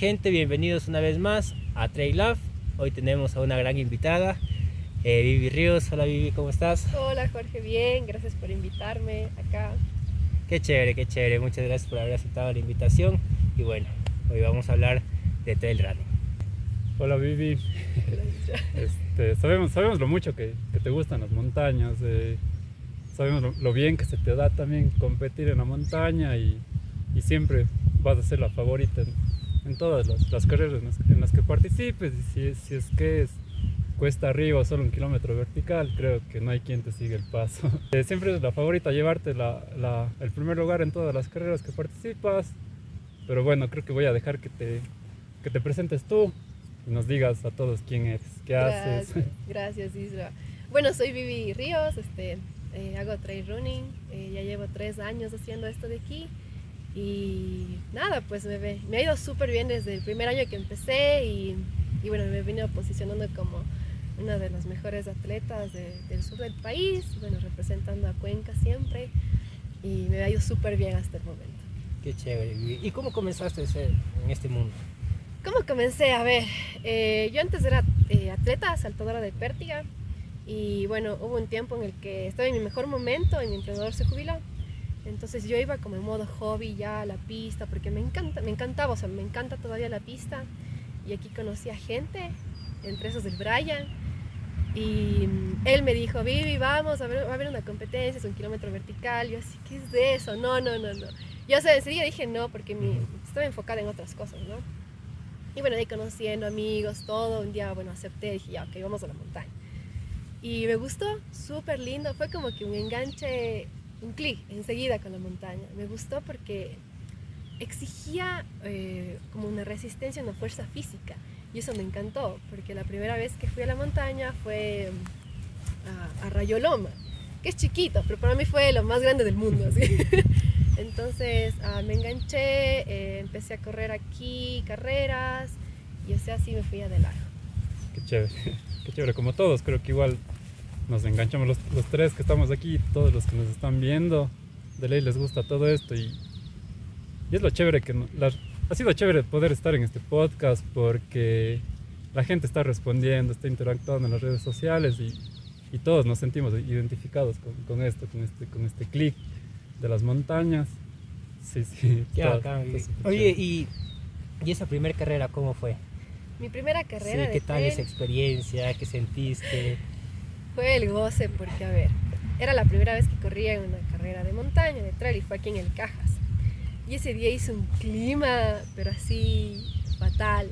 gente? Bienvenidos una vez más a Trail Love. Hoy tenemos a una gran invitada, eh, Vivi Ríos. Hola Vivi, ¿cómo estás? Hola Jorge, bien, gracias por invitarme acá. Qué chévere, qué chévere. Muchas gracias por haber aceptado la invitación. Y bueno, hoy vamos a hablar de trail running. Hola Vivi. Este, sabemos, sabemos lo mucho que, que te gustan las montañas. eh, sabemos lo, lo bien que se te da también competir en la montaña y, y siempre vas a ser la favorita en, todas las, las carreras en las, en las que participes. Y si, si es que es cuesta arriba solo un kilómetro vertical, creo que no hay quien te siga el paso. Eh, siempre es la favorita llevarte la, la- el primer lugar en todas las carreras que participas. Pero bueno, creo que voy a dejar que te, que te presentes tú y nos digas a todos quién eres, qué haces. Gracias, gracias Isra. Bueno, soy Vivi Ríos, este, eh, hago trail running, eh, ya llevo tres años haciendo esto de aquí y nada, pues me, me ha ido súper bien desde el primer año que empecé y, y bueno, me he venido posicionando como una de las mejores atletas de- del sur del país, bueno, representando a Cuenca siempre y me ha ido súper bien hasta el momento. Qué chévere. ¿Y cómo comenzaste a ser en este mundo? ¿Cómo comencé? A ver, eh, yo antes era eh, atleta, saltadora de pértiga y bueno, hubo un tiempo en el que estaba en mi mejor momento y mi entrenador se jubiló. Entonces yo iba como en modo hobby ya a la pista porque me encanta, me encantaba, o sea, me encanta todavía la pista y aquí conocí a gente, entre esos del Brian y él me dijo, Vivi, vamos, a ver, va a haber una competencia, es un kilómetro vertical. Yo así, ¿qué es de eso? No, no, no, no. Yo o sea, enseguida dije no porque mi, estaba enfocada en otras cosas, ¿no? Y bueno, ahí conociendo amigos, todo, un día, bueno, acepté, dije, ya, ok, vamos a la montaña. Y me gustó, súper lindo, fue como que un enganche, un clic enseguida con la montaña. Me gustó porque exigía eh, como una resistencia, una fuerza física. Y eso me encantó, porque la primera vez que fui a la montaña fue mm, a, a Rayoloma, que es chiquito, pero para mí fue lo más grande del mundo. Entonces ah, me enganché, eh, empecé a correr aquí, carreras, y o sea, así me fui adelante. Qué chévere, qué chévere. Como todos, creo que igual nos enganchamos los, los tres que estamos aquí, todos los que nos están viendo. De ley les gusta todo esto y, y es lo chévere que la- ha sido chévere poder estar en este podcast porque la gente está respondiendo, está interactuando en las redes sociales y, y todos nos sentimos identificados con, con esto, con este, con este clic de las montañas. Sí, sí. Está- está súper Oye, y, y esa primera carrera cómo fue? Mi primera carrera Sí, de ¿Qué tal esa experiencia? ¿Qué sentiste? Fue el goce, porque a ver, era la primera vez que corría en una carrera de montaña, de trail, y fue aquí en el Cajas. Y ese día hizo un clima, pero así fatal.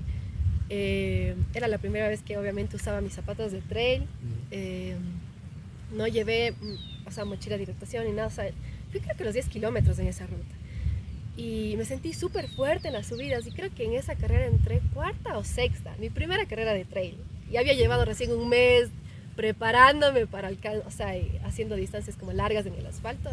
Eh, era la primera vez que obviamente usaba mis zapatos de trail. Eh, no llevé, o sea, mochila de hidratación ni nada. O sea, fui creo que los 10 kilómetros en esa ruta. Y me sentí súper fuerte en las subidas y creo que en esa carrera entré cuarta o sexta, mi primera carrera de trail. Y había llevado recién un mes preparándome para alcanzar, o sea, y haciendo distancias como largas en el asfalto.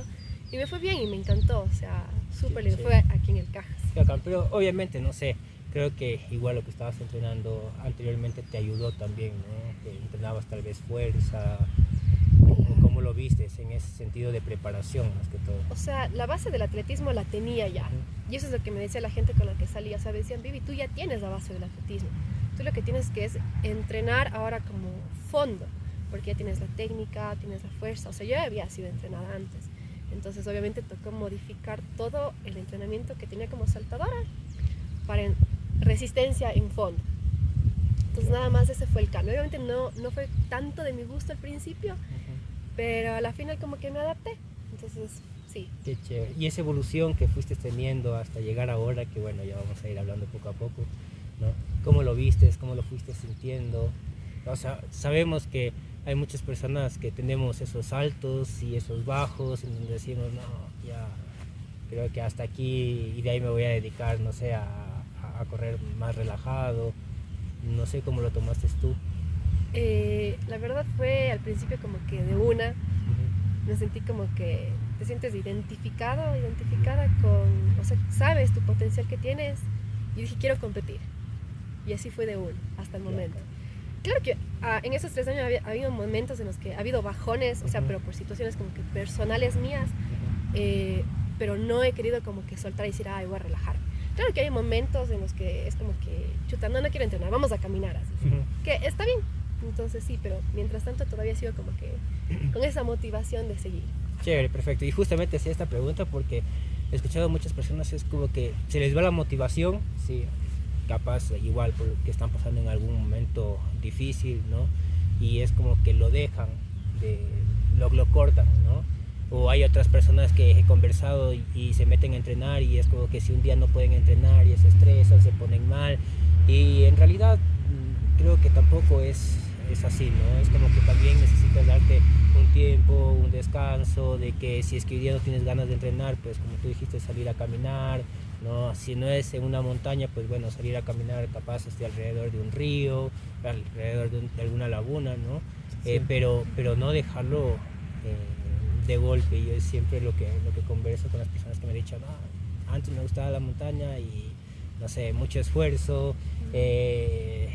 Y me fue bien y me encantó, o sea, súper lindo. Fue aquí en el Cajas. Bacán, Pero obviamente, no sé, creo que igual lo que estabas entrenando anteriormente te ayudó también, ¿no? Que entrenabas tal vez fuerza. ¿Cómo, lo vistes en ese sentido de preparación más que todo? O sea, la base del atletismo la tenía ya. Y eso es lo que me decía la gente con la que salía. O sea, me decían, Vivi, tú ya tienes la base del atletismo. Tú lo que tienes que es entrenar ahora como fondo, porque ya tienes la técnica, tienes la fuerza. O sea, yo ya había sido entrenada antes. Entonces, obviamente, tocó modificar todo el entrenamiento que tenía como saltadora para en- resistencia en fondo. Entonces, nada más ese fue el cambio. Obviamente, no, no fue tanto de mi gusto al principio, pero a la final como que me adapté. Entonces, sí. Qué chévere. Y esa evolución que fuiste teniendo hasta llegar ahora, que bueno, ya vamos a ir hablando poco a poco, ¿no? ¿Cómo lo vistes? ¿Cómo lo fuiste sintiendo? O sea, sabemos que hay muchas personas que tenemos esos altos y esos bajos, en donde decimos, no, ya, creo que hasta aquí y de ahí me voy a dedicar, no sé, a, a- correr más relajado. No sé cómo lo tomaste tú. Eh, la verdad fue al principio como que de una, me sentí como que te sientes identificado, identificada con, o sea, sabes tu potencial que tienes y dije quiero competir. Y así fue de uno hasta el momento. Claro que ah, en esos tres años ha habido momentos en los que ha habido bajones, o sea, pero por situaciones como que personales mías, eh, pero no he querido como que soltar y decir, ay, voy a relajar. Claro que hay momentos en los que es como que, chuta, no, no quiero entrenar, vamos a caminar así. Ujú. Que está bien, entonces sí, pero mientras tanto todavía sigo como que con esa motivación de seguir. Chévere, perfecto. Y justamente hacía esta pregunta porque he escuchado a muchas personas es como que se les va la motivación, sí, capaz igual porque están pasando en algún momento difícil, ¿no? Y es como que lo dejan, de, lo, lo cortan, ¿no? O hay otras personas que he conversado y, y se meten a entrenar y es como que si un día no pueden entrenar y se estresan, se ponen mal. Y en realidad mm, creo que tampoco es, es así, ¿no? Es como que también necesitas darte un tiempo, un descanso, de que si es que hoy día no tienes ganas de entrenar, pues como tú dijiste, salir a caminar, ¿no? Si no es en una montaña, pues bueno, salir a caminar capaz este, alrededor de un río, alrededor de, un- de alguna laguna, ¿no? Eh, pero, pero no dejarlo eh, de golpe. Yo es siempre lo que, lo que converso con las personas que me han dicho, "No, antes me gustaba la montaña y, no sé, mucho esfuerzo, eh,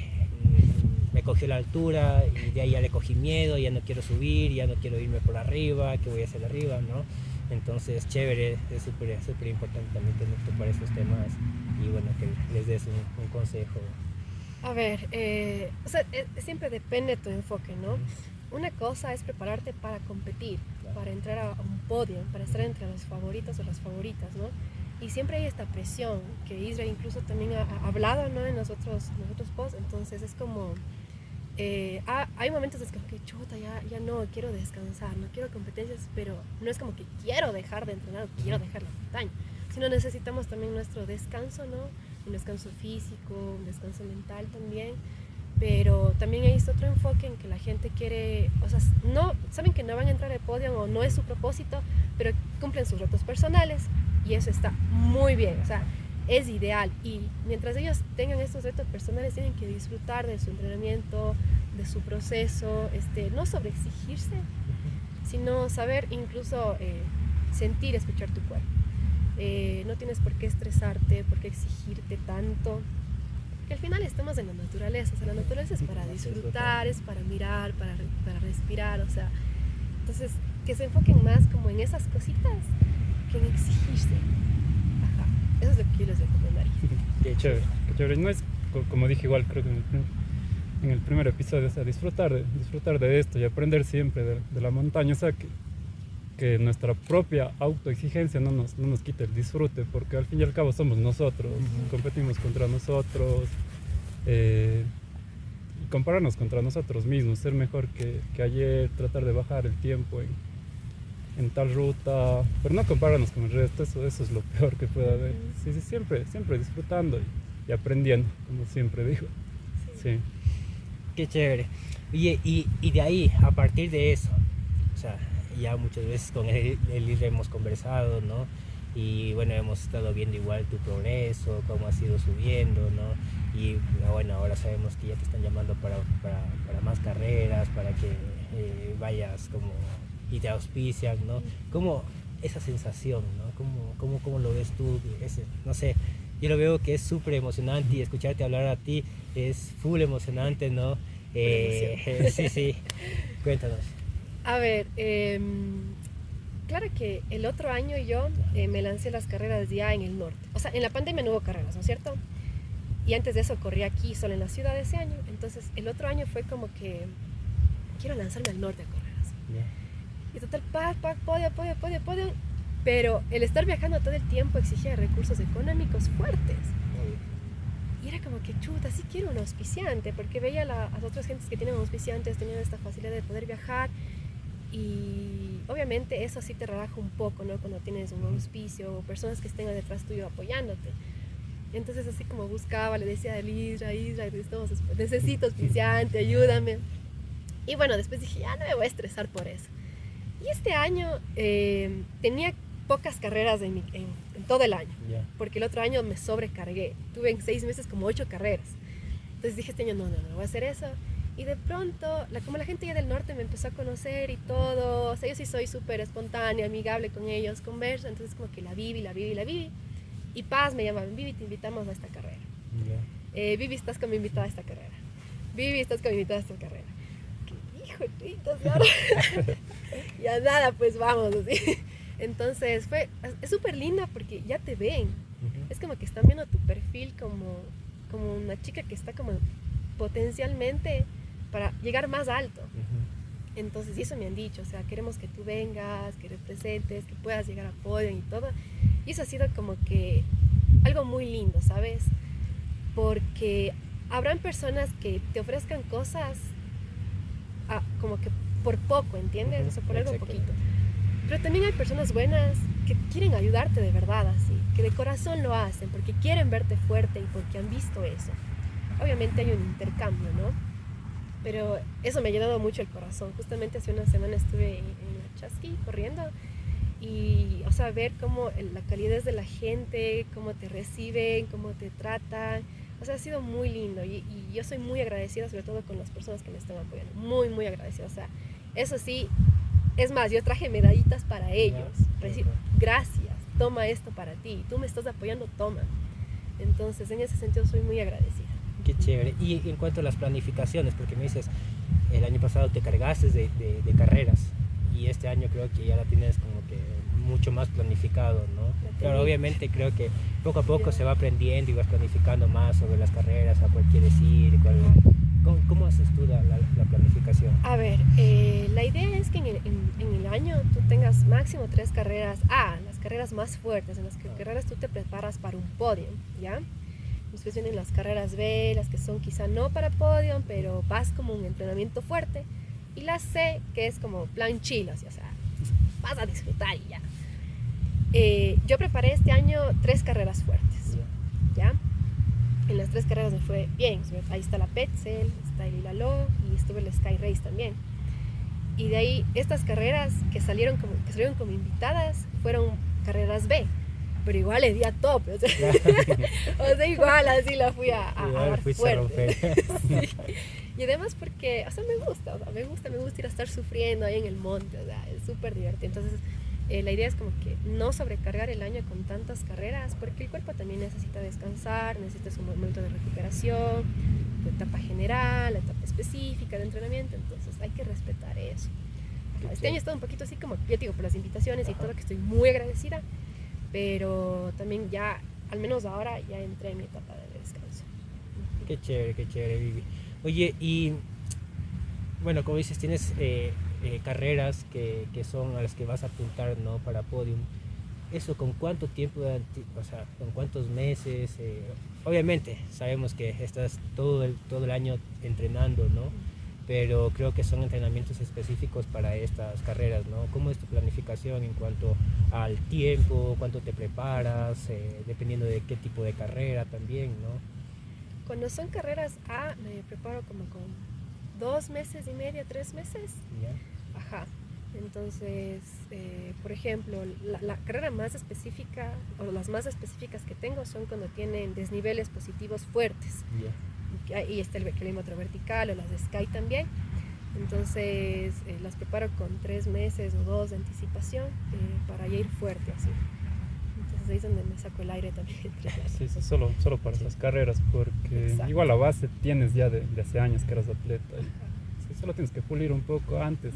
me cogió la altura y de ahí ya le cogí miedo, ya no quiero subir, ya no quiero irme por arriba, ¿qué voy a hacer arriba, no? Entonces, chévere, es súper súper importante también tener topar esos temas y bueno, que les des un, un consejo. A ver, eh, o sea, eh, siempre depende de tu enfoque, ¿no? Una cosa es prepararte para competir, Claro. para entrar a un podio, para estar entre los favoritos o las favoritas, ¿no? Y siempre hay esta presión que Israel incluso también ha, ha hablado, ¿no? En nosotros, nosotros posts, entonces es como, eh, ha- hay momentos en los que, chuta, ya, ya no, quiero descansar, no quiero competencias, pero no es como que quiero dejar de entrenar o quiero dejar la montaña, sino necesitamos también nuestro descanso, ¿no? Un descanso físico, un descanso mental también, pero también hay este otro enfoque en que la gente quiere, o sea, no, saben que no van a entrar al podio o no es su propósito, pero cumplen sus retos personales y eso está muy bien, o sea, es ideal y mientras ellos tengan estos retos personales tienen que disfrutar de su entrenamiento, de su proceso, este, no sobreexigirse, sino saber incluso eh, sentir, escuchar tu cuerpo. Eh, no tienes por qué estresarte, por qué exigirte tanto. Que al final estamos en la naturaleza, o sea, la naturaleza es para disfrutar, es para mirar, para, para respirar, o sea, entonces que se enfoquen más como en esas cositas que en exigirse. Eso es lo que yo les recomendaría. Qué Chévere, qué chévere. No es, co- como dije igual, creo que en el, prim- en el primer episodio, o sea, disfrutar de, disfrutar de esto y aprender siempre de, de la montaña, o sea, que, que nuestra propia autoexigencia no nos, no nos quite el disfrute, porque al fin y al cabo somos nosotros, competimos contra nosotros, eh, y compararnos contra nosotros mismos, ser mejor que, que ayer, tratar de bajar el tiempo en, en tal ruta, pero no compararnos con el resto, eso, eso es lo peor que puede haber. Sí, sí, siempre, siempre disfrutando y, y aprendiendo, como siempre digo. Sí. Qué chévere. Oye, y, y de ahí, a partir de eso, o sea, ya muchas veces con él, él Isra hemos conversado, ¿no? Y bueno, hemos estado viendo igual tu progreso, cómo has ido subiendo, ¿no? Y bueno, ahora sabemos que ya te están llamando para, para, para más carreras, para que eh, vayas como y te auspician, ¿no? ¿Cómo esa sensación, ¿no? ¿Cómo, cómo, cómo lo ves tú? Ese, no sé, yo lo veo que es súper emocionante y escucharte hablar a ti es full emocionante, ¿no? Eh, sí, sí, cuéntanos. A ver, em, claro que el otro año yo eh, me lancé las carreras ya en el norte. O sea, en la pandemia no hubo carreras, ¿no es cierto? Y antes de eso corrí aquí, solo en la ciudad ese año. Entonces, el otro año fue como que quiero lanzarme al norte a correr. así. Y total, pa, pa, podio, podio, podio, podio. Pero el estar viajando todo el tiempo exigía recursos económicos fuertes. Y era como que chuta, sí quiero un auspiciante, porque veía a las otras gentes que tienen auspiciantes, tenían esta facilidad de poder viajar. Y obviamente eso sí te relaja un poco, ¿no? Cuando tienes un auspicio o personas que estén detrás tuyo apoyándote. Entonces así como buscaba, le decía a Isra, Isra, necesito auspiciante, ayúdame. Y bueno, después dije, ya no me voy a estresar por eso. Y este año eh, tenía pocas carreras en, mi- en- en todo el año Ya. porque el otro año me sobrecargué. Tuve en seis meses como ocho carreras. Entonces dije este año, no, no, no, voy a hacer eso. Y de pronto, la, como la gente ya del norte me empezó a conocer y todo, o sea, yo sí soy súper espontánea, amigable con ellos, converso, entonces como que la viví, la viví, la viví. Y Paz me llamaban, Vivi, te invitamos a esta carrera. Eh, Vivi, estás como invitada a esta carrera. Vivi, estás como invitada a esta carrera. ¿Qué hijo de putas, ahora? ya nada, pues vamos, así. Entonces fue, es súper linda porque ya te ven. Ujú. Es como que están viendo tu perfil como, como una chica que está como potencialmente para llegar más alto. Entonces, y eso me han dicho, o sea, queremos que tú vengas, que representes, que puedas llegar a podio y todo. Y eso ha sido como que algo muy lindo, ¿sabes? Porque habrán personas que te ofrezcan cosas como que por poco, ¿entiendes? O sea, por algo poquito. Pero también hay personas buenas que quieren ayudarte de verdad así, que de corazón lo hacen, porque quieren verte fuerte y porque han visto eso. Obviamente hay un intercambio, ¿no? Pero eso me ha llenado mucho el corazón. Justamente hace una semana estuve en, la Chasqui corriendo y, o sea, ver cómo la calidez de la gente, cómo te reciben, cómo te tratan. O sea, ha sido muy lindo y, y yo soy muy agradecida sobre todo con las personas que me están apoyando. Muy, muy agradecida. O sea, eso sí, es más, yo traje medallitas para ellos. Gracias, toma esto para ti. Tú me estás apoyando, toma. Entonces, en ese sentido, soy muy agradecida. Qué chévere. Y en cuanto a las planificaciones, porque me dices, el año pasado te cargaste de, de, carreras y este año creo que ya la tienes como mucho más planificado, ¿no? Pero obviamente creo que poco a poco se va aprendiendo y vas planificando más sobre las carreras, a cuál quieres ir, cuál, ¿Cómo, haces tú la, la, planificación? A ver, eh, la idea es que en el, en, el, año tú tengas máximo tres carreras A, las carreras más fuertes, en las que, carreras tú te preparas para un podio, ¿ya? Después vienen las carreras B, las que son quizá no para podio, pero vas como un entrenamiento fuerte. Y la C, que es como plan chilo, o sea, vas a disfrutar y ya. Eh, yo preparé este año tres carreras fuertes, ¿ya? En las tres carreras me fue bien. Ahí está la Petzel, está el Ilalo y estuve el Sky Race también. Y de ahí, estas carreras que salieron como, que salieron como invitadas fueron carreras B, pero igual le di a tope. O sea, igual así la fui a, a, dar fuerte. Y además porque, o sea, me gusta, o sea, me gusta, me gusta ir a estar sufriendo ahí en el monte, o sea, es súper divertido. Entonces, eh, la idea es como que no sobrecargar el año con tantas carreras, porque el cuerpo también necesita descansar, necesita un momento de recuperación, de etapa general, etapa específica de entrenamiento, entonces hay que respetar eso. Este año he estado un poquito así como, ya digo, por las invitaciones y todo, que estoy muy agradecida, pero también ya, al menos ahora, ya entré en mi etapa de descanso. Qué chévere, qué chévere, Vivi. Oye, y bueno, como dices, tienes eh, eh, carreras que, que, son a las que vas a apuntar ¿no? para podium. ¿Eso con cuánto tiempo, o sea, con cuántos meses? Eh, obviamente, sabemos que estás todo el, todo el año entrenando, ¿no? Pero creo que son entrenamientos específicos para estas carreras, ¿no? ¿Cómo es tu planificación en cuanto al tiempo, cuánto te preparas, eh, dependiendo de qué tipo de carrera también, ¿no? Cuando son carreras A, me preparo como con dos meses y medio, tres meses. Ajá. Entonces, eh, por ejemplo, la, carrera más específica o las más específicas que tengo son cuando tienen desniveles positivos fuertes. Y está el kilómetro vertical o las de Sky también. Entonces, eh, las preparo con tres meses o dos de anticipación eh, para ir fuerte así. Ahí es donde me saco el aire también. Sí, sí, solo, solo para esas carreras, porque igual la base tienes ya de, hace años que eras atleta. solo tienes que pulir un poco antes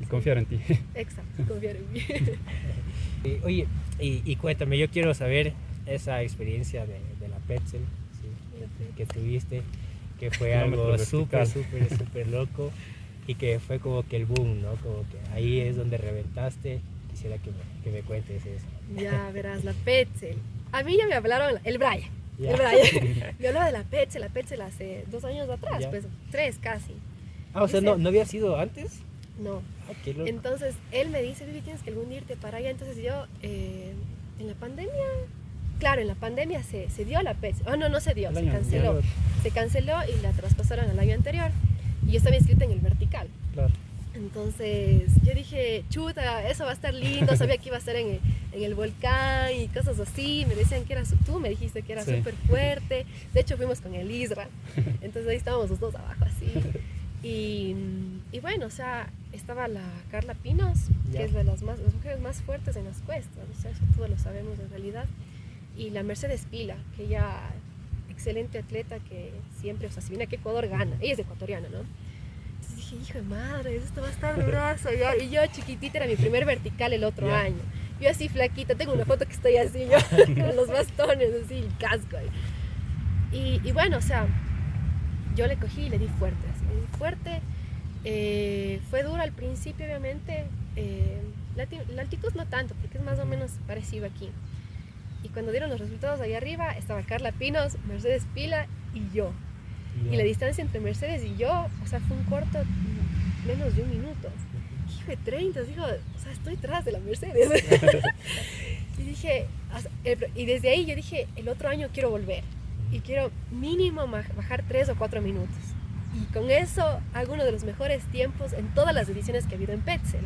y, confiar en ti. Exacto, confiar en mí. oye, y, cuéntame, yo quiero saber esa experiencia de, de la Petzel que tuviste, que fue algo súper, súper, súper loco y que fue como que el boom, ¿no? Como que ahí es donde reventaste. Quisiera que me, que me cuentes eso. Ya verás, la Petzel. A mí ya me hablaron, el Brian. El Brian. me hablaba de la Petzel, la Petzel hace dos años atrás, pues tres casi. Ah, o sea, no, ¿no había sido antes? No. Ah, entonces, él me dice, Vivi, tienes que algún irte para allá. Entonces yo, eh, en la pandemia, claro, en la pandemia se, se dio la Petzel. Oh, no, no se dio, se canceló. Se canceló y la traspasaron al año anterior. Y yo estaba inscrita en el vertical. Claro. Entonces yo dije, chuta, eso va a estar lindo, sabía que iba a estar en el, volcán y cosas así. Me decían que era, tú me dijiste que era súper fuerte. De hecho fuimos con el Isra, entonces ahí estábamos los dos abajo así. Y, y bueno, o sea, estaba la Carla Pinos, que es de las, más, las mujeres más fuertes en las cuestas, o sea, eso todos lo sabemos en realidad. Y la Mercedes Pila, que ella, excelente atleta que siempre, o sea, si viene aquí a Ecuador gana, ella es ecuatoriana, ¿no? Dije, hijo de madre, esto va a estar durazo. Y yo, chiquitita era mi primer vertical el otro año. Yo así flaquita, tengo una foto que estoy así, yo con los bastones, así, el casco. Y, y bueno, o sea, yo le cogí y le di fuerte, así, le di fuerte. Eh, fue duro al principio, obviamente. eh, la, la altitud no tanto, porque es más o menos parecido aquí. Y cuando dieron los resultados ahí arriba, estaba Carla Pinos, Mercedes Pila y yo. Y la distancia entre Mercedes y yo, o sea, fue un corto menos de un minuto. Hijo de 30, digo, o sea, estoy tras de la Mercedes. y dije, y desde ahí yo dije, el otro año quiero volver. Y quiero mínimo bajar 3 o 4 minutos. Y con eso hago uno de los mejores tiempos en todas las ediciones que ha habido en Petzel.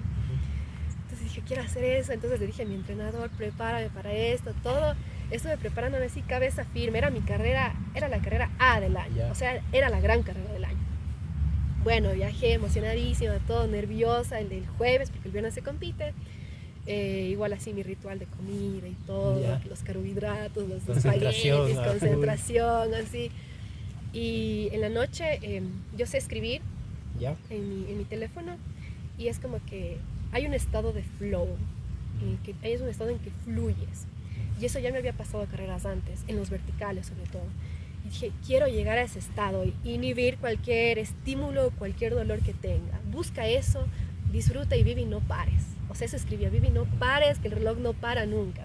Entonces dije, quiero hacer eso. Entonces le dije a mi entrenador, prepárame para esto, todo. Estuve preparándome así, cabeza firme. Era mi carrera, era la carrera A del año. Ya. O sea, era la gran carrera del año. Bueno, viajé emocionadísima, todo nerviosa el del jueves, porque el viernes se compite. Eh, igual así mi ritual de comida y todo, Ya. los carbohidratos, los espaguetis, ah, concentración, así. Y en la noche eh, yo sé escribir ¿Ya? en mi, en mi teléfono y es como que hay un estado de flow, en el que es un estado en que fluyes. Y eso ya me había pasado carreras antes, en los verticales sobre todo. Y dije, quiero llegar a ese estado y inhibir cualquier estímulo, cualquier dolor que tenga. Busca eso, disfruta y vive y no pares. O sea, eso escribía, vive y no pares, que el reloj no para nunca.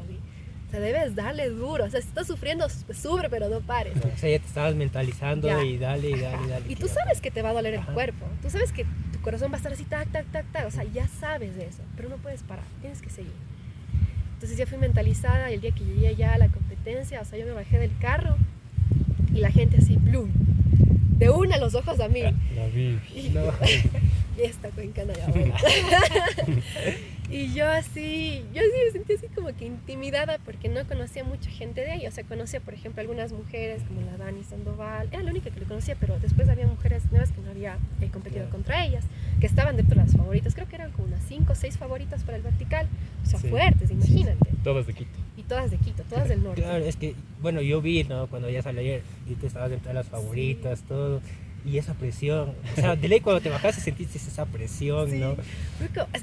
O sea, debes darle duro. O sea, si estás sufriendo, pues sufre, pero no pares. O sea, ya te estabas mentalizando Ya. y dale, y dale, y dale. Y tú sabes que te va a doler el cuerpo. Tú sabes que tu corazón va a estar así, tac, tac, tac, tac. O sea, ya sabes de eso, pero no puedes parar, tienes que seguir. Entonces ya fui mentalizada y el día que llegué ya a la competencia, o sea, yo me bajé del carro y la gente así, plum, de una los ojos a mí. La. Y, No. y esta ya vuelta. y yo así, yo sí me sentí así como que intimidada porque no conocía mucha gente de ahí. O sea, conocía, por ejemplo, algunas mujeres como la Dani Sandoval. Era la única que le conocía, pero después había mujeres nuevas que no había eh, competido contra ellas, que estaban dentro de las favoritas. Creo que eran como unas 5 o 6 favoritas para el vertical. O sea, Sí. fuertes, imagínate. Todas de Quito. Y todas de Quito, todas del norte. Claro, es que, bueno, yo vi, ¿no? Cuando ya salió ayer y tú estabas dentro de las favoritas, todo. Y esa presión. O sea, de ley cuando te bajaste sentiste esa presión, Sí. ¿no?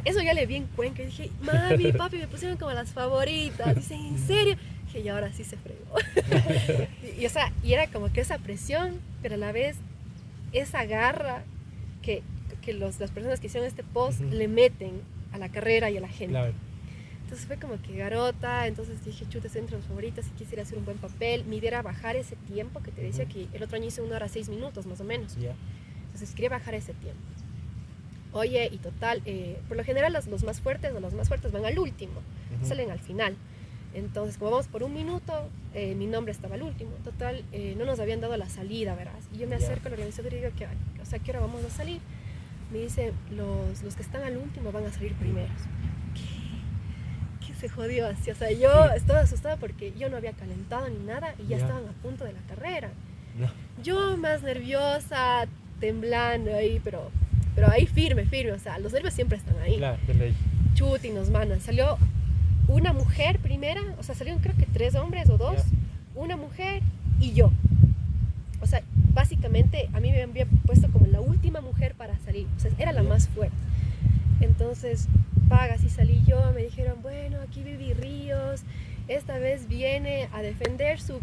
Eso ya le vi en Cuenca y dije, mami, papi, me pusieron como las favoritas. Dicen, ¿en serio? Dije, y ahora sí se fregó. y, y, o sea, y era como que esa presión, pero a la vez esa garra que, que los- las personas que hicieron este post le meten a la carrera y a la gente. Claro. Entonces fue como que garota, entonces dije, chuta, estoy entre los favoritos y quisiera hacer un buen papel. Mi idea era bajar ese tiempo que te decía Ujú. que el otro año hice una hora seis minutos más o menos. Ya. Entonces quería bajar ese tiempo. Oye, y total, eh, por lo general los, los más fuertes o los más fuertes van al último, Ujú. salen al final. Entonces, como vamos por un minuto, eh, mi nombre estaba al último. Total, eh, no nos habían dado la salida, verás. Y yo me Ya. acerco al organizador y digo, ¿qué, o sea, ¿qué hora vamos a salir? Me dice, los, los que están al último van a salir primeros. ¿Qué? ¿Qué se jodió así? O sea, yo estaba asustada porque yo no había calentado ni nada y ya, estaban a punto de la carrera. Yo más nerviosa, temblando ahí, pero, pero ahí firme, firme. O sea, los nervios siempre están ahí. Claro. De ley. Chuti nos mandan. Salió una mujer primera, o sea, salieron creo que tres hombres o dos, una mujer y yo. O sea, básicamente a mí me habían puesto como la última mujer para salir, o sea, era la más fuerte. Entonces, pagas y salí yo, me dijeron, bueno, aquí Vivi Ríos, esta vez viene a defender su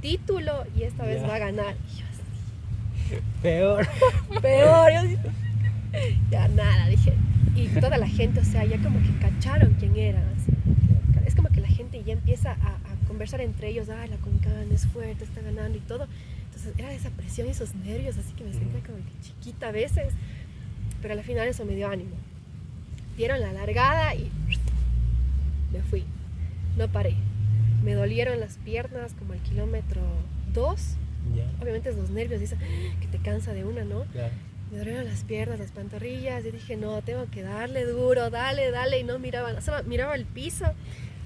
título y esta vez va a ganar. Y yo así, Peor. peor. yo así, ya nada, dije. Y toda la gente, o sea, ya como que cacharon quién era. así. Es como que la gente ya empieza a, a conversar entre ellos, ah, la Concana es fuerte, está ganando y todo. Entonces era esa presión y esos nervios, así que me sentía Ujú. como que chiquita a veces. Pero al final eso me dio ánimo. Dieron la largada y me fui. No paré. Me dolieron las piernas como al kilómetro 2. Ya. Obviamente es los nervios, dice que te cansa de una, ¿no? Me dolieron las piernas, las pantorrillas. Yo dije, no, tengo que darle duro, dale, dale. Y no miraba, solo miraba el piso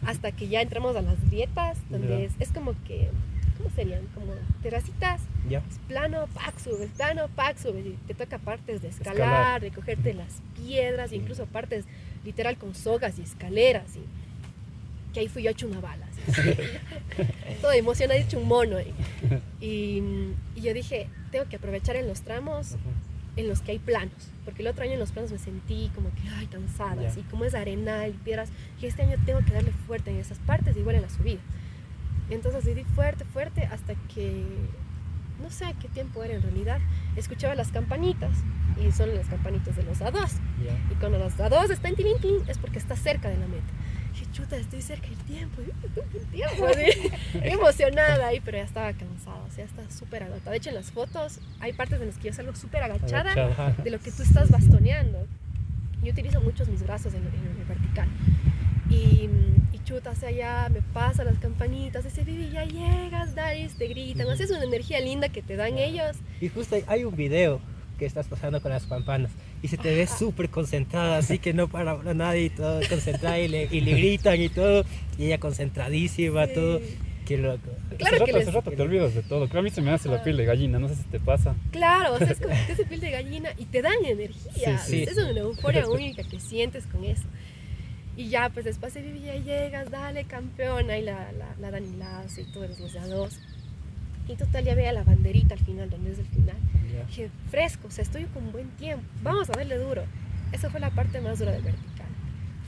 hasta que ya entramos a las grietas, donde es como que, ¿cómo serían? Como terracitas, Ya. es plano, pac, subes, plano, pac, subes. Y te toca partes de escalar, Escalar. de cogerte las piedras, Sí. incluso partes literal con sogas y escaleras. Y, que ahí fui yo hecho una bala. así. Todo emocionado, hecho un mono. Y, y yo dije, tengo que aprovechar en los tramos en los que hay planos, porque el otro año en los planos me sentí como que, ay, cansada, Ya. así como es arenal y piedras, y este año tengo que darle fuerte en esas partes, igual en la subida. Entonces le di fuerte, fuerte, hasta que, no sé qué tiempo era en realidad, escuchaba las campanitas, y son las campanitas de los A2, Ya. y cuando los A2 están tin, tin, es porque está cerca de la meta. Dije, chuta, estoy cerca del tiempo, el tiempo, emocionada ahí, pero ya estaba cansada, o sea, estaba súper agotada. De hecho, en las fotos hay partes en las que yo salgo súper agachada Agachada. de lo que tú estás bastoneando. Yo utilizo muchos mis brazos en, en el vertical. Y, y chuta, sea, ya me pasa las campanitas, ese Vivi, ya llegas, Daris, te gritan, o sea, es una energía linda que te dan ellos. Y justo hay, hay un video que estás pasando con las campanas y se te ve súper concentrada, así que no para hablar nadie y todo concentrada y le, y le gritan y todo, y ella concentradísima, Sí. todo. Qué loco. Claro hace que rato, les- hace rato te olvidas de todo. Creo a mí se me hace la piel de gallina, no sé si te pasa. Claro, o sea, es como que te hace piel de gallina y te dan energía. Sí, sí. Es una euforia única que sientes con eso. Y ya, pues después de Vivi, ya llegas, dale campeona, y la, la, la Dani Lazo y todos los dos. Y total, ya veía la banderita al final, donde es el final. Ya. Dije, fresco, o sea, estoy con buen tiempo, vamos a darle duro. Esa fue la parte más dura del vertical.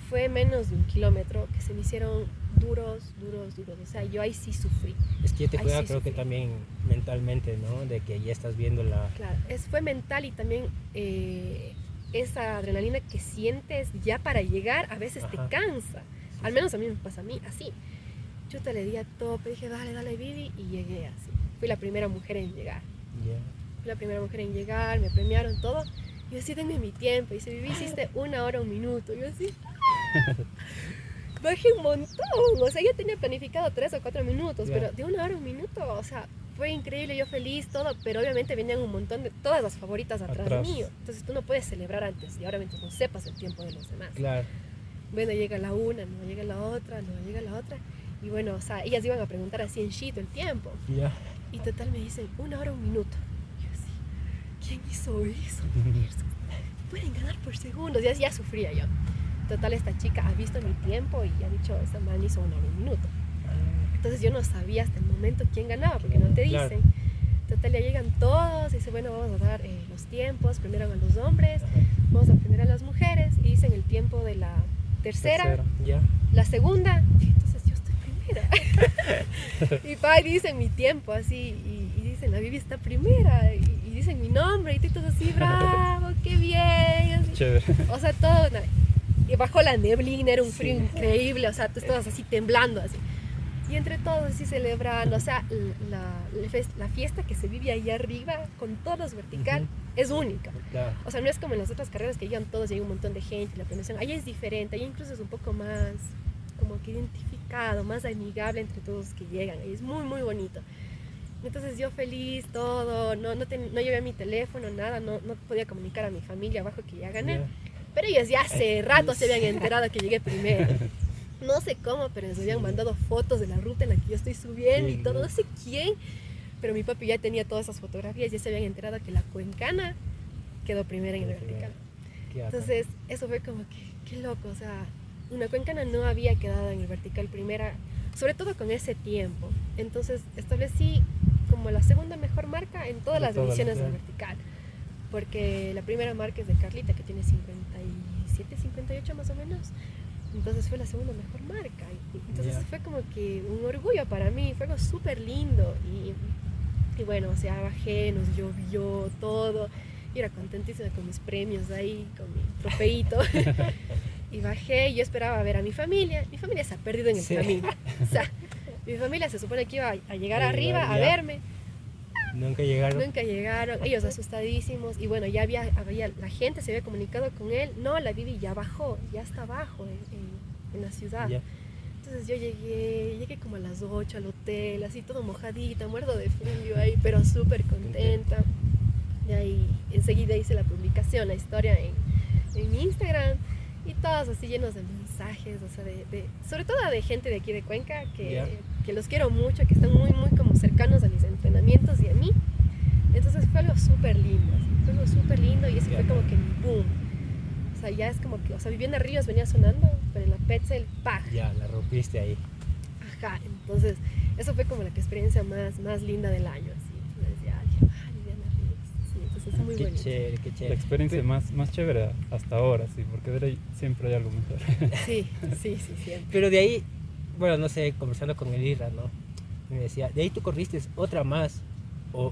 Fue menos de un kilómetro que se me hicieron duros, duros, duros. O sea, yo ahí sí sufrí. Es que te juega sí, creo que sufrí. también mentalmente, ¿no? De que ya estás viendo la... Claro, es, fue mental y también eh, esa adrenalina que sientes ya para llegar a veces Ajá. te cansa. Al menos a mí me pasa a mí, así. Yo te le di a tope, dije, dale, dale, Vivi, y llegué así. Fui la primera mujer en llegar. Ya. Fui la primera mujer en llegar, me premiaron todo. Yo así, denme mi tiempo. Y dice, Vivi, hiciste una hora, un minuto. Yo así, bajé un montón. O sea, yo tenía planificado tres o cuatro minutos, Ya. pero de una hora, un minuto, o sea, fue increíble, yo feliz, todo, pero obviamente venían un montón de, todas las favoritas atrás, Atrás. mío. Entonces tú no puedes celebrar antes y ahora mientras no sepas el tiempo de los demás. Claro. Bueno, llega la una, no llega la otra, no llega la otra. Y bueno, o sea, ellas iban a preguntar así en shit el tiempo. Ya. Y total me dicen, una hora, un minuto. Y yo así, ¿quién hizo eso? Pueden ganar por segundos. Ya, ya sufría yo. Total, esta chica ha visto mi tiempo y ha dicho, esta man hizo una hora, un minuto. Entonces yo no sabía hasta el momento quién ganaba, porque no te Claro. dicen. Total, ya llegan todos y dice, bueno, vamos a dar eh, los tiempos. Primero a los hombres, Ajá. vamos a primero a las mujeres y dicen el tiempo de la tercera, la segunda. Y entonces yo estoy primera. y pa, y dicen mi tiempo así y, y dicen, la Vivi está primera y, y dicen mi nombre y tú todos así, bravo, qué bien. así. Chévere. O sea, todo. Y bajo la neblina, era un Sí. frío increíble, o sea, tú estabas así temblando así. Y entre todos así celebrando, o sea, la, la fes- la fiesta que se vive ahí arriba, con todos vertical, Ujú. es única. Claro. O sea, no es como en las otras carreras que llegan todos y hay un montón de gente, la premiación. Ahí es diferente, ahí incluso es un poco más, como que identificado, más amigable entre todos los que llegan. Ahí es muy, muy bonito. Entonces yo feliz, todo, no, no, ten- no llevé mi teléfono, nada, no, no podía comunicar a mi familia abajo que ya gané. Pero ellos ya hace rato se habían enterado que llegué primero. No sé cómo, pero les habían mandado fotos de la ruta en la que yo estoy subiendo y todo, ¿no? sé quién. Pero mi papi ya tenía todas esas fotografías, ya se habían enterado que la cuencana quedó primera en el vertical. Entonces, eso fue como que, qué loco, o sea, una cuencana no había quedado en el vertical primera, sobre todo con ese tiempo. Entonces, establecí como la segunda mejor marca en todas De las divisiones del vertical. Porque la primera marca es de Carlita, que tiene 57, 58 más o menos. Entonces fue la segunda mejor marca. Entonces fue como que un orgullo para mí, fue algo súper lindo. Y, y bueno, o sea, bajé, nos llovió todo. Y era contentísima con mis premios ahí, con mi trofeito. y bajé y yo esperaba ver a mi familia. Mi familia se ha perdido en el Sí. camino. O sea, mi familia se supone que iba a llegar arriba a verme. Nunca llegaron. Nunca llegaron, ellos asustadísimos. Y bueno, ya había, había, la gente se había comunicado con él. No, la Vivi ya bajó, ya está abajo en, en- en la ciudad. Ya. Entonces yo llegué, llegué como a las 8 al hotel, así todo mojadita, muerto de frío ahí, pero súper contenta. Y ahí enseguida hice la publicación, la historia en, en Instagram. Y todos así llenos de mensajes, o sea, de, de- sobre todo de gente de aquí de Cuenca, que, Ya. Que los quiero mucho, que están muy, muy como cercanos a mis entrenamientos y a mí. Entonces fue algo súper lindo, fue algo súper lindo y ese fue como que mi boom. O sea, ya es como que, o sea, Vivienda Ríos venía sonando, pero en la Petzel, ¡pah! Ya, la rompiste ahí. Ajá, entonces eso fue como la experiencia más, más linda del año, así. Entonces ya dije, ah, Viviana Ríos. Sí, entonces es muy Qué bonito. chévere, qué La chévere. experiencia más, más chévere hasta ahora, sí, porque de ahí siempre hay algo mejor. Sí, sí, sí, siempre. Pero de ahí, bueno, no sé, conversando con el Irra, ¿no? Me decía, de ahí tú corriste otra más o,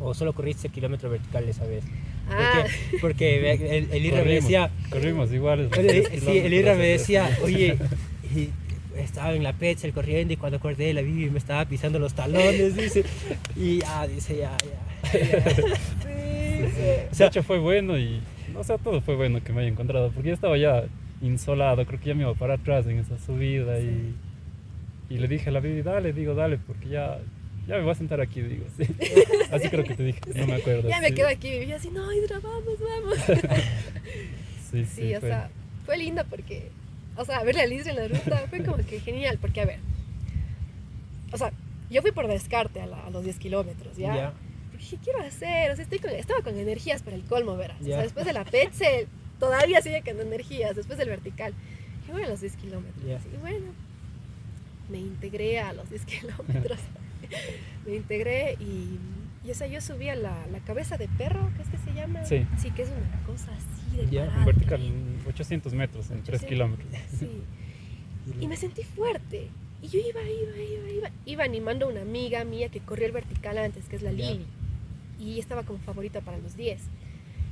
o, o solo corriste kilómetros verticales esa vez. Ah, Porque, porque el, el Irra me Corrimos, decía, corrimos iguales. sí, el Irra me decía, oye, y estaba en la Petzel corriendo y cuando acordé la Bibi me estaba pisando los talones, dice, y ya, dice, ya, ya. ya. sí, Sí, sí. O sea- de hecho fue bueno y, o sea, todo fue bueno que me haya encontrado, porque yo estaba ya insolado, creo que ya me iba para atrás en esa subida y, y le dije a la Bibi, dale, digo, dale, porque ya, ya me voy a sentar aquí, digo, sí. Así creo que te dije, no me acuerdo. Ya me sí. quedo aquí y así, no, Hidra, vamos, vamos. Sí, sí, Sí, o fue. sea, fue lindo porque, o sea, verle a Liz en la ruta fue como que genial, porque a ver, o sea, yo fui por descarte a, la- a los 10 kilómetros, ¿ya? Ya. Porque dije, quiero hacer, o sea, estoy con- estaba con energías para el colmo, verás. O sea, después de la Petzel, todavía sigue con energías, después del vertical. Voy a los 10 kilómetros. Y bueno, me integré a los 10 kilómetros. me integré y, y, o sea, yo subí a la, la cabeza de perro, ¿qué es que se llama? Sí. Sí, que es una cosa así de En parada, vertical, tremenda. 800 metros en 3 800. kilómetros. Sí. Y me sentí fuerte. Y yo iba, iba, iba, iba. Iba animando a una amiga mía que corrió el vertical antes, que es la. Lili. Y estaba como favorita para los 10.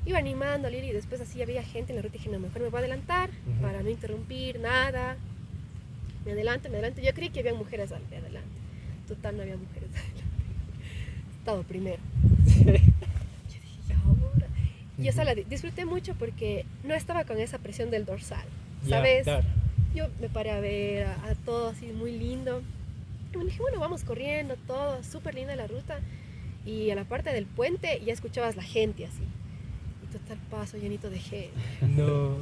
Iba animando a Lili y después así había gente en la ruta y dije, no, mejor me voy a adelantar Ujú. para no interrumpir nada. Me adelanto, me adelanto. Yo creí que había mujeres de adelante. Total, no había mujeres adelante. Estaba primero. Yo dije, ¿y ahora? Y o sea, la di- disfruté mucho porque no estaba con esa presión del dorsal. ¿Sabes? Yo me paré a ver a, a todo así muy lindo. Y me dije, bueno, vamos corriendo, todo, súper linda la ruta. Y a la parte del puente ya escuchabas la gente así. Y total paso llenito de gente. No.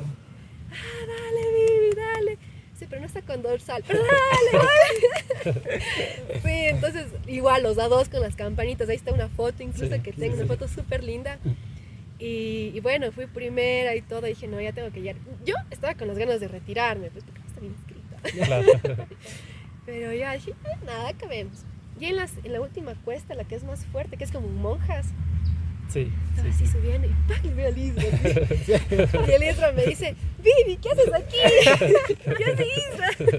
Ah, dale, Vivi, dale. Sí, pero no está con dorsal. Pero dale, dale. Sí, entonces igual los A2 con las campanitas. Ahí está una foto incluso Sí, que tengo, sí. una foto súper linda. Y, y bueno, fui primera y todo. Dije, no, ya tengo que llegar. Yo estaba con las ganas de retirarme, pues porque no está bien escrita. Claro. Pero ya dije, "Eh, nada, acabemos. Y en, las, en la última cuesta, la que es más fuerte, que es como monjas, Sí, estaba sí, así sí. subiendo y ¡pac! le veo a y el Isra me dice, Vivi, ¿qué haces aquí? yo soy Isra.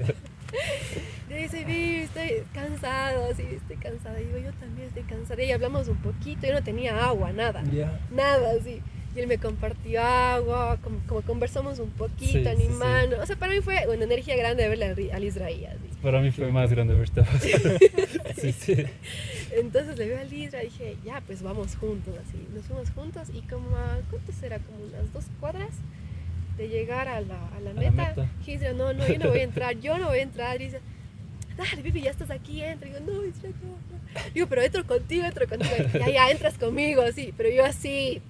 Y dice, Vivi, estoy cansado, así, estoy cansada. Y digo, yo también estoy cansada. Y hablamos un poquito, yo no tenía agua, nada. Ya. Nada, así. Y él me compartió agua, como, como conversamos un poquito, Sí, sí, sí. animando. O sea, para mí fue una energía grande verle a a así. Para mí fue más grande verte a. Sí, sí. Entonces le veo a Lisra y dije, ya, pues vamos juntos, así. Nos fuimos juntos y como a, ¿cuánto será? Como unas dos cuadras de llegar a la, a la meta. Y Lisra, no, no, yo no voy a entrar, yo no voy a entrar. Y dice, dale, Vivi, ya estás aquí, entra. Y digo, no, Lisra, no, no. Digo, pero entro contigo, entro contigo. Ya, ya, entras conmigo, así. Pero yo así,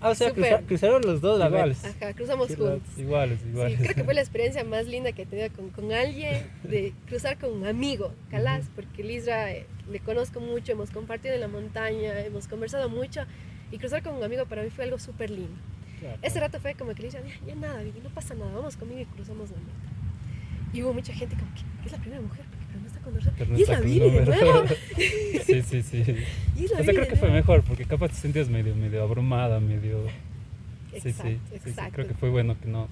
Ah, o sea, cruza- cruzaron los dos Iguales. ajá, cruzamos Qué juntos. Iguales, Sí, iguales. creo que fue la experiencia más linda que he tenido con, con alguien, de cruzar con un amigo, Calas, porque Lisra eh, le conozco mucho, hemos compartido en la montaña, hemos conversado mucho, y cruzar con un amigo para mí fue algo súper lindo. Claro. Ese rato fue como que Lisra, ya, ya nada, no pasa nada, vamos conmigo y cruzamos la meta. Y hubo mucha gente como que es la primera mujer, porque pero Y es la Vivi de nuevo. Sí, sí, sí. Y es la O sea, creo que fue nuevo. mejor porque capaz te sentías medio, medio abrumada, medio... Sí, Exacto, sí, sí, sí, exacto. Creo que fue bueno que no,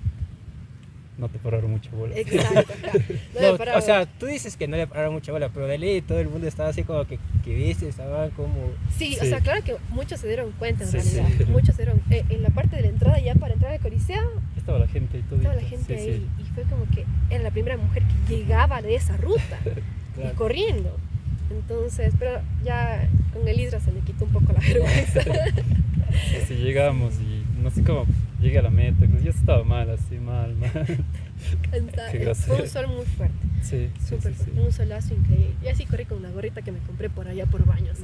no te pararon mucho bola. Exacto, ajá. No, No, o sea, tú dices que no le pararon mucha bola, pero de ley todo el mundo estaba así como que, que viste, estaban como... Sí, o Sí. sea, claro que muchos se dieron cuenta en Sí, realidad. sí. Muchos se dieron. eh, en la parte de la entrada ya para entrar al Coliseo, Estaba la gente y todo. estaba la gente ahí. Y fue como que era la primera mujer que llegaba de esa ruta y Claro. corriendo. Entonces, pero ya con el Isra se me quitó un poco la vergüenza. Sí, sí, llegamos y no sé cómo llegué a la meta. pues Ya estaba mal, así, mal, mal. Qué Fue un sol muy fuerte, Sí, sí, súper sí, sí. fuerte, un solazo increíble. Y así corrí con una gorrita que me compré por allá por baños.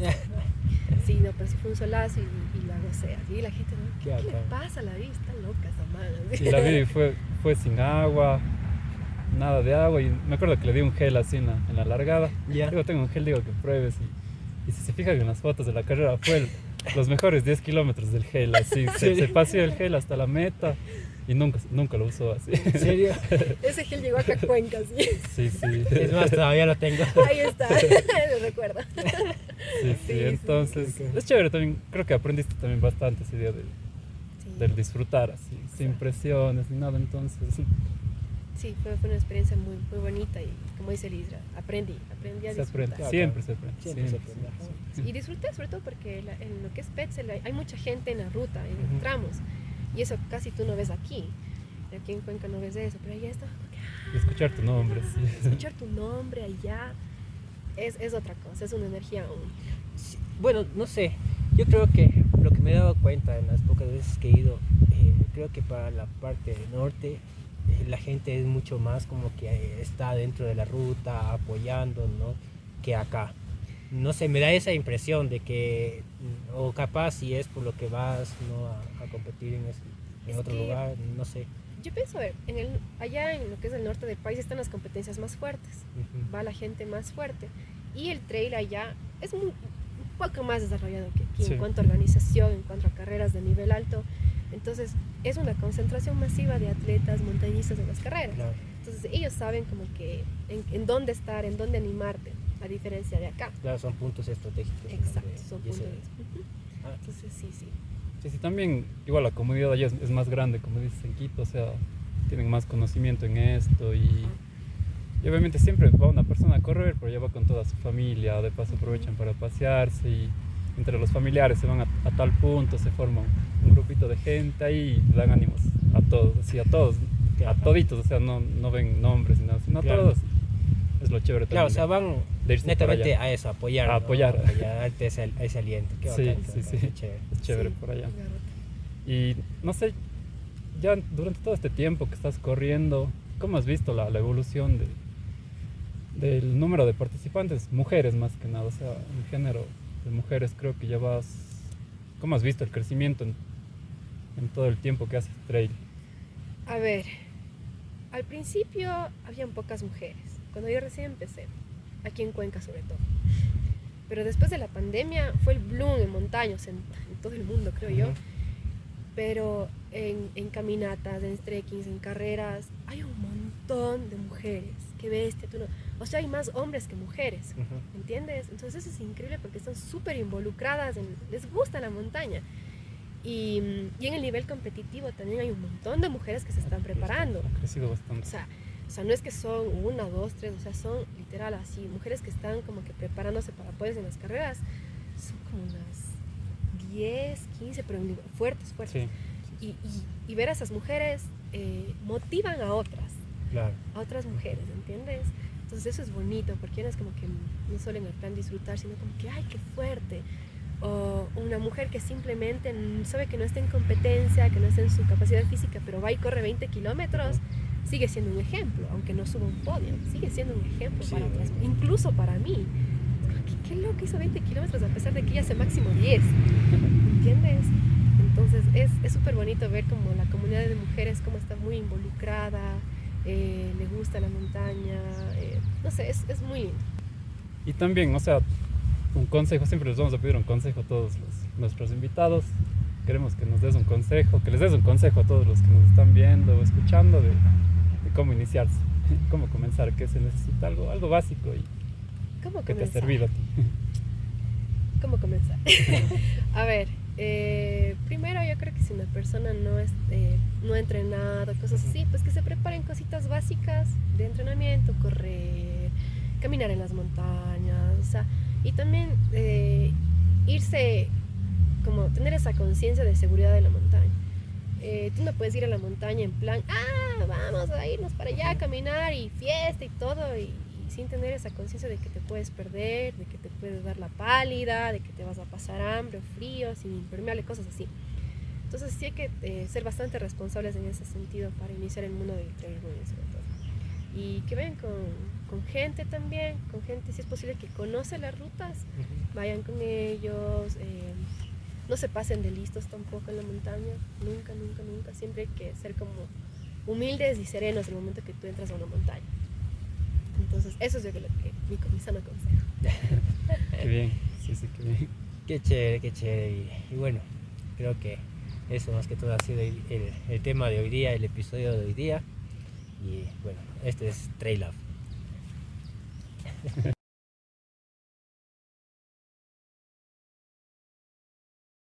Sí, no, pero sí fue un solazo y, y la gocé. Así la gente. Qué ¿qué, le pasa a la vida? Está loca esa mano. Y la vi fue, fue sin agua, nada de agua. Y me acuerdo que le di un gel así en la, en la largada. Ya. Digo, tengo un gel, digo que pruebes. Y, y si se fijan en las fotos de la carrera, fue el- los mejores 10 kilómetros del gel. Así, se, Sí. se paseó el gel hasta la meta. y nunca, nunca lo usó así. ¿En serio? Ese gel llegó acá a Cuenca, sí. Sí, sí. Es más, todavía lo tengo. Ahí está, lo recuerdo. Sí, sí, Sí, sí. entonces Ok. es chévere también, creo que aprendiste también bastante esa idea de, Sí. del disfrutar así, sin presiones ni nada, entonces Sí, fue, fue una experiencia muy, muy bonita y como dice Lisra, aprendí, aprendí a se aprende, disfrutar. Claro, siempre se aprende. Siempre se aprende, sí. Y disfruté sobre todo porque la- en lo que es Petzel hay, hay mucha gente en la ruta, en los tramos, y eso casi tú no ves aquí. Aquí en Cuenca no ves eso, pero allá está escuchar tu nombre, sí. escuchar tu nombre allá es, es otra cosa, es una energía única. Sí, Bueno, no sé. Yo creo que lo que me he dado cuenta en las pocas veces que he ido, eh, creo que para la parte norte la gente es mucho más como que eh, está dentro de la ruta apoyando, ¿no? Que acá. No sé, me da esa impresión de que, mm, o capaz si es por lo que vas, ¿no? A, a competir en, ese- en Es otro lugar, no sé. Yo pienso, a ver, en el, allá en lo que es el norte del país están las competencias más fuertes, va la gente más fuerte, y el trail allá es muy- un poco más desarrollado que aquí Sí. en cuanto a organización, en cuanto a carreras de nivel alto. Entonces, es una concentración masiva de atletas montañistas en las carreras. Claro. Entonces ellos saben como que en, en dónde estar, en dónde animarte, a diferencia de acá. Claro, son puntos estratégicos. Exacto, de- son ese- puntos. Ah, Entonces sí, sí. Sí, sí, también, igual la comunidad allá es, es más grande, como dices en Quito, o sea, tienen más conocimiento en esto y, y obviamente siempre va una persona a correr, pero ya va con toda su familia, de paso aprovechan para pasearse y entre los familiares se van a, a tal punto, se forma un, un grupito de gente ahí y dan ánimos a todos, así a todos, a toditos, o sea, no, no ven nombres ni nada, sino a Claro. todos. Es lo chévere Claro, o sea, también. van netamente a eso, a apoyar. A ¿no? apoyar. A darte ese, ese aliento. Qué Sí, qué sí, bacán, sí. qué chévere. Es chévere Sí, por allá. Y no sé, ya durante todo este tiempo que estás corriendo, ¿cómo has visto la, la evolución de, del número de participantes? Mujeres más que nada, o sea, el género de mujeres creo que ya vas... ¿Cómo has visto el crecimiento en, en todo el tiempo que haces trail? A ver, al principio habían pocas mujeres, cuando yo recién empecé, aquí en Cuenca sobre todo. Pero después de la pandemia fue el bloom en montañas, en, en todo el mundo creo yo. Pero en, en caminatas, en trekkings, en carreras, hay un montón de mujeres. Qué bestia, tú no. O sea, hay más hombres que mujeres. ¿Entiendes? Entonces eso es increíble porque están súper involucradas, en, les gusta la montaña. Y, mm, y en el nivel competitivo también hay un montón de mujeres que se están preparando. Ha crecido bastante. O sea, o sea, no es que son una, dos, tres, o sea, son literal así, mujeres que están como que preparándose para apoyos en las carreras. Son como unas 10, 15, pero fuertes, fuertes. Sí, Y, y- y ver a esas mujeres eh, motivan a otras Claro. a otras mujeres, ¿entiendes? Entonces eso es bonito, porque no es como que no solo en el plan disfrutar, sino como que, ay, qué fuerte. O una mujer que simplemente sabe que no está en competencia, que no está en su capacidad física, pero va y corre 20 kilómetros, sigue siendo un ejemplo, aunque no suba un podio, sigue siendo un ejemplo Sí, para otras, incluso para mí. ¿Qué, qué loco hizo 20 kilómetros a pesar de que ella hace máximo 10, ¿entiendes? Entonces es es súper bonito ver como la comunidad de mujeres, cómo está muy involucrada, eh, le gusta la montaña, eh, no sé, es, es muy lindo. Y también, o sea, un consejo, siempre les vamos a pedir un consejo a todos los- nuestros invitados. Queremos que nos des un consejo, que les des un consejo a todos los que nos están viendo o escuchando de, de cómo iniciarse, cómo comenzar, qué se necesita, algo, algo básico y ¿Cómo que te ha servido a ti. ¿Cómo comenzar? a ver, eh, primero yo creo que si una persona no, es, eh, no entrenado, cosas así, pues que se preparen cositas básicas de entrenamiento, correr, caminar en las montañas, o sea, y también eh, irse, como tener esa conciencia de seguridad de la montaña. Eh, tú no puedes ir a la montaña en plan, ah, vamos a irnos para allá a caminar y fiesta y todo, y, y sin tener esa conciencia de que te puedes perder, de que te puedes dar la pálida, de que te vas a pasar hambre o frío, sin impermeable, cosas así. Entonces sí hay que eh, ser bastante responsables en ese sentido para iniciar el mundo del trail running sobre todo. Y que vayan con, con gente también, con gente si es posible que conoce las rutas, vayan con ellos, eh, no se pasen de listos tampoco en la montaña, nunca, nunca, nunca, siempre hay que ser como humildes y serenos el momento que tú entras a una montaña. Entonces, eso es yo creo que mi, mi sano consejo. Qué bien, sí, sí, qué bien. Qué chévere, qué chévere. Y, y bueno, creo que Eso más que todo ha sido el, tema de hoy día, el episodio de hoy día. Y bueno, este es Trail Love.